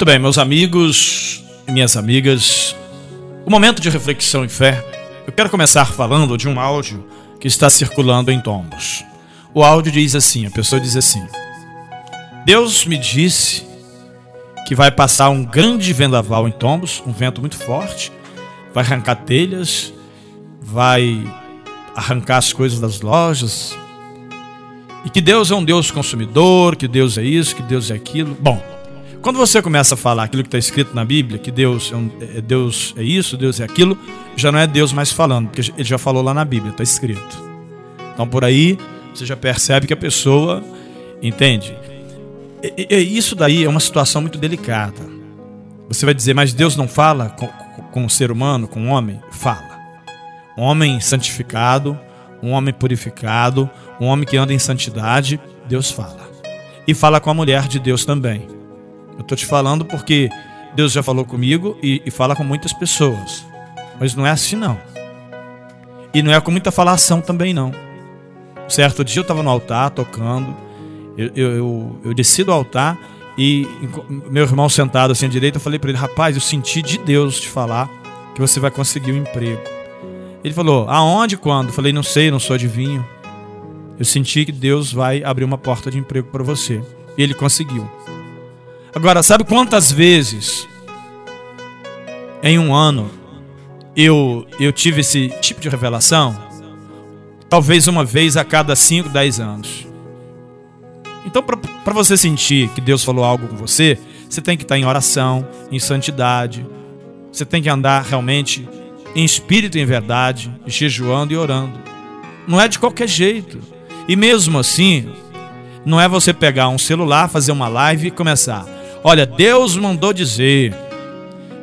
Muito bem, meus amigos e minhas amigas, o momento de reflexão e fé. Eu quero começar falando de um áudio que está circulando em tombos. O áudio diz assim: a pessoa diz assim: Deus me disse que vai passar um grande vendaval em tombos, um vento muito forte, vai arrancar telhas, vai arrancar as coisas das lojas. E que Deus é um Deus consumidor, que Deus é isso, que Deus é aquilo. Bom, quando você começa a falar aquilo que está escrito na Bíblia, que Deus é, um, é, Deus é isso, Deus é aquilo, já não é Deus mais falando, porque ele já falou lá na Bíblia, está escrito. Então por aí você já percebe que a pessoa entende. E, e, isso daí é uma situação muito delicada. Você vai dizer, mas Deus não fala com, com o ser humano, com o homem? Fala. Um homem santificado, um homem purificado, um homem que anda em santidade, Deus fala. E fala com a mulher de Deus também. Eu estou te falando porque Deus já falou comigo e, e, fala com muitas pessoas. Mas não é assim não. E não é com muita falação também não. Certo dia eu estava no altar tocando. Eu, eu, eu, eu desci do altar e meu irmão sentado assim à direita, eu falei para ele: Rapaz, eu senti de Deus te falar que você vai conseguir um emprego. Ele falou: Aonde, quando? Eu falei: Não sei, não sou adivinho. Eu senti que Deus vai abrir uma porta de emprego para você. E ele conseguiu. Agora, sabe quantas vezes em um ano eu, eu tive esse tipo de revelação? Talvez uma vez a cada 5, 10 anos. Então, para você sentir que Deus falou algo com você, você tem que estar em oração, em santidade. Você tem que andar realmente em espírito e em verdade, jejuando e orando. Não é de qualquer jeito. E mesmo assim, não é você pegar um celular, fazer uma live e começar. Olha, Deus mandou dizer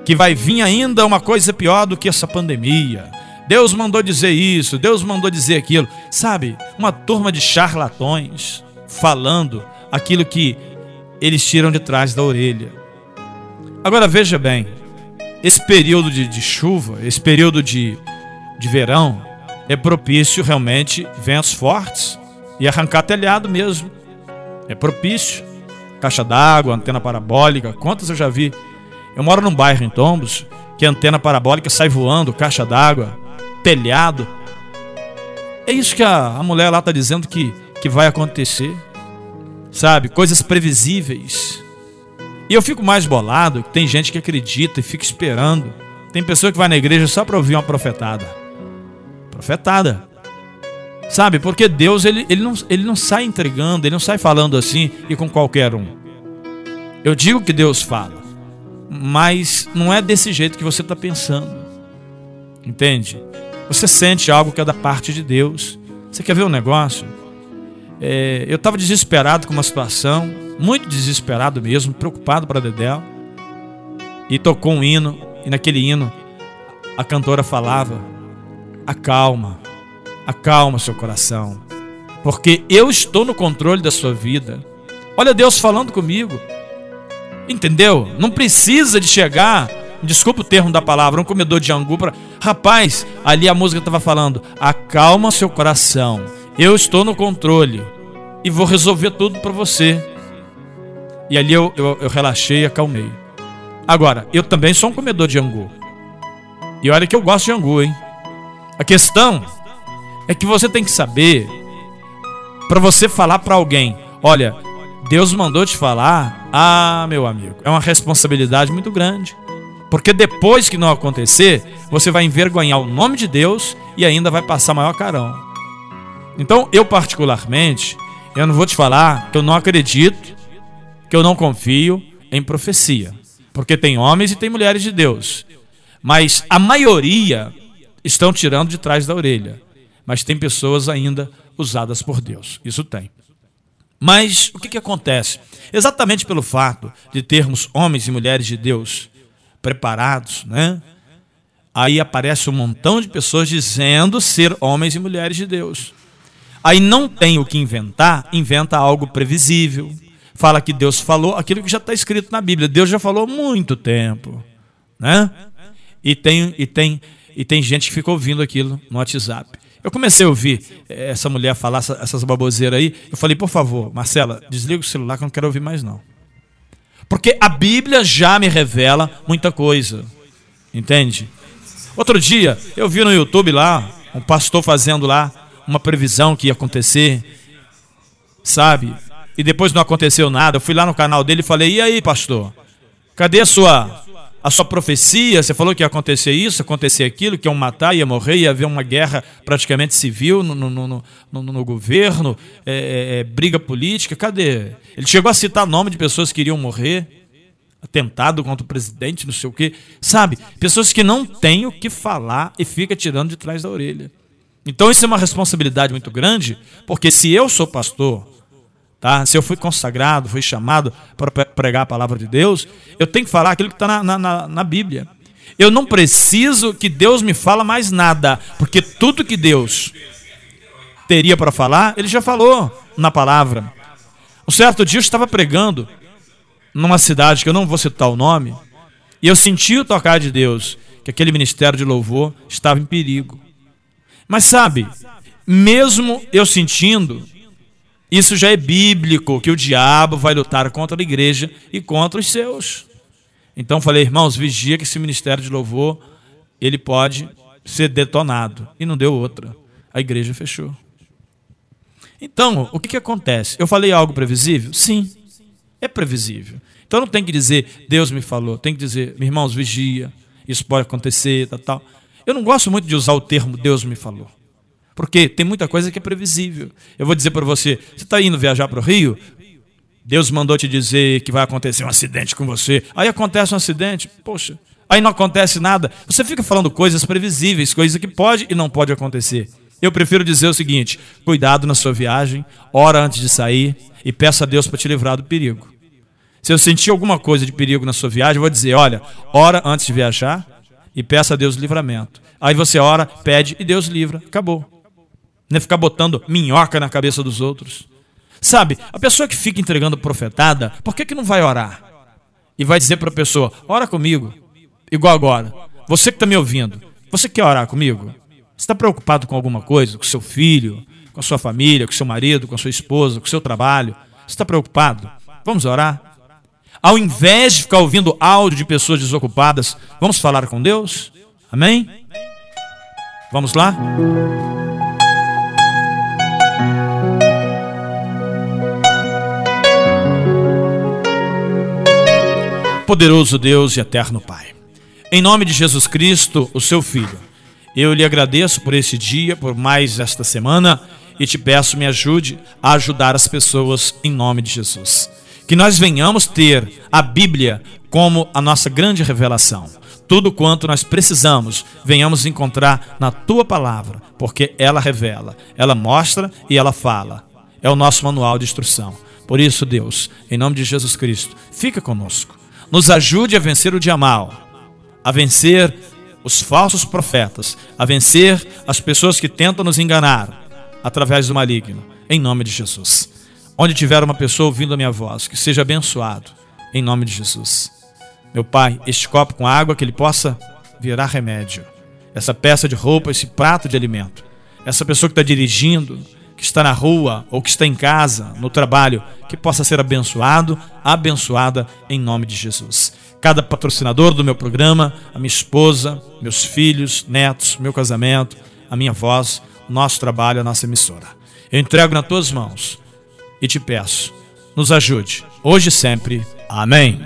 que vai vir ainda uma coisa pior do que essa pandemia. Deus mandou dizer isso, Deus mandou dizer aquilo. Sabe, uma turma de charlatões falando aquilo que eles tiram de trás da orelha. Agora veja bem, esse período de, de chuva, esse período de, de verão, é propício realmente ventos fortes e arrancar telhado mesmo. É propício caixa d'água, antena parabólica. Quantas eu já vi? Eu moro num bairro em Tombos que a antena parabólica sai voando, caixa d'água, telhado. É isso que a, a mulher lá está dizendo que, que vai acontecer. Sabe? Coisas previsíveis. E eu fico mais bolado tem gente que acredita e fica esperando. Tem pessoa que vai na igreja só para ouvir uma profetada. Profetada. Sabe? Porque Deus ele, ele, não, ele não sai entregando, ele não sai falando assim e com qualquer um. Eu digo que Deus fala, mas não é desse jeito que você está pensando. Entende? Você sente algo que é da parte de Deus. Você quer ver um negócio? É, eu estava desesperado com uma situação, muito desesperado mesmo, preocupado para Dedé. E tocou um hino, e naquele hino a cantora falava: Acalma, Acalma seu coração, porque eu estou no controle da sua vida. Olha Deus falando comigo. Entendeu? Não precisa de chegar, desculpa o termo da palavra, um comedor de angu para. Rapaz, ali a música estava falando: acalma seu coração. Eu estou no controle e vou resolver tudo para você. E ali eu, eu, eu relaxei e acalmei. Agora, eu também sou um comedor de angu. E olha que eu gosto de angu, hein? A questão é que você tem que saber para você falar para alguém, olha, Deus mandou te falar, ah, meu amigo, é uma responsabilidade muito grande. Porque depois que não acontecer, você vai envergonhar o nome de Deus e ainda vai passar maior carão. Então, eu particularmente, eu não vou te falar que eu não acredito, que eu não confio em profecia. Porque tem homens e tem mulheres de Deus. Mas a maioria estão tirando de trás da orelha mas tem pessoas ainda usadas por Deus. Isso tem. Mas o que, que acontece? Exatamente pelo fato de termos homens e mulheres de Deus preparados, né? Aí aparece um montão de pessoas dizendo ser homens e mulheres de Deus. Aí não tem o que inventar, inventa algo previsível. Fala que Deus falou aquilo que já está escrito na Bíblia. Deus já falou há muito tempo, né? E tem, e tem, e tem gente que fica ouvindo aquilo no WhatsApp. Eu comecei a ouvir eh, essa mulher falar essas baboseiras aí. Eu falei, por favor, Marcela, desliga o celular que eu não quero ouvir mais, não. Porque a Bíblia já me revela muita coisa. Entende? Outro dia, eu vi no YouTube lá, um pastor fazendo lá uma previsão que ia acontecer, sabe? E depois não aconteceu nada. Eu fui lá no canal dele e falei: "E aí, pastor? Cadê a sua a sua profecia? Você falou que ia acontecer isso, acontecer aquilo, que iam matar, ia morrer, ia haver uma guerra praticamente civil no, no, no, no, no governo, é, é, é, briga política. Cadê? Ele chegou a citar nome de pessoas que iriam morrer atentado contra o presidente, não sei o quê. Sabe? Pessoas que não têm o que falar e fica tirando de trás da orelha. Então isso é uma responsabilidade muito grande, porque se eu sou pastor, tá? se eu fui consagrado, fui chamado para pregar a palavra de Deus, eu tenho que falar aquilo que está na, na, na Bíblia. Eu não preciso que Deus me fala mais nada, porque tudo que Deus teria para falar, Ele já falou na palavra. Um certo dia eu estava pregando numa cidade que eu não vou citar o nome, e eu senti o tocar de Deus, que aquele ministério de louvor estava em perigo. Mas sabe, mesmo eu sentindo, isso já é bíblico, que o diabo vai lutar contra a igreja e contra os seus. Então falei, irmãos, vigia que esse ministério de louvor, ele pode ser detonado. E não deu outra. A igreja fechou. Então, o que, que acontece? Eu falei algo previsível? Sim, é previsível. Então não tem que dizer, Deus me falou. Tem que dizer, irmãos, vigia, isso pode acontecer, tal, tal. Eu não gosto muito de usar o termo Deus me falou. Porque tem muita coisa que é previsível. Eu vou dizer para você: você está indo viajar para o Rio? Deus mandou te dizer que vai acontecer um acidente com você. Aí acontece um acidente, poxa, aí não acontece nada. Você fica falando coisas previsíveis, coisas que pode e não pode acontecer. Eu prefiro dizer o seguinte: cuidado na sua viagem, ora antes de sair e peça a Deus para te livrar do perigo. Se eu sentir alguma coisa de perigo na sua viagem, eu vou dizer: olha, ora antes de viajar e peça a Deus livramento. Aí você ora, pede e Deus livra. Acabou. Não é ficar botando minhoca na cabeça dos outros. Sabe, a pessoa que fica entregando profetada, por que, que não vai orar? E vai dizer para a pessoa: ora comigo. Igual agora. Você que está me ouvindo, você quer orar comigo? Você está preocupado com alguma coisa? Com seu filho, com a sua família, com seu marido, com a sua esposa, com o seu trabalho? Você está preocupado? Vamos orar? Ao invés de ficar ouvindo áudio de pessoas desocupadas, vamos falar com Deus? Amém? Vamos lá? Poderoso Deus e eterno Pai, em nome de Jesus Cristo, o seu Filho, eu lhe agradeço por esse dia, por mais esta semana e te peço, me ajude a ajudar as pessoas em nome de Jesus que nós venhamos ter a Bíblia como a nossa grande revelação. Tudo quanto nós precisamos, venhamos encontrar na tua palavra, porque ela revela, ela mostra e ela fala. É o nosso manual de instrução. Por isso, Deus, em nome de Jesus Cristo, fica conosco. Nos ajude a vencer o dia mal, a vencer os falsos profetas, a vencer as pessoas que tentam nos enganar através do maligno. Em nome de Jesus. Onde tiver uma pessoa ouvindo a minha voz, que seja abençoado, em nome de Jesus. Meu Pai, este copo com água, que ele possa virar remédio. Essa peça de roupa, esse prato de alimento. Essa pessoa que está dirigindo, que está na rua ou que está em casa, no trabalho, que possa ser abençoado, abençoada em nome de Jesus. Cada patrocinador do meu programa, a minha esposa, meus filhos, netos, meu casamento, a minha voz, nosso trabalho, a nossa emissora. Eu entrego nas tuas mãos e te peço, nos ajude, hoje e sempre. Amém.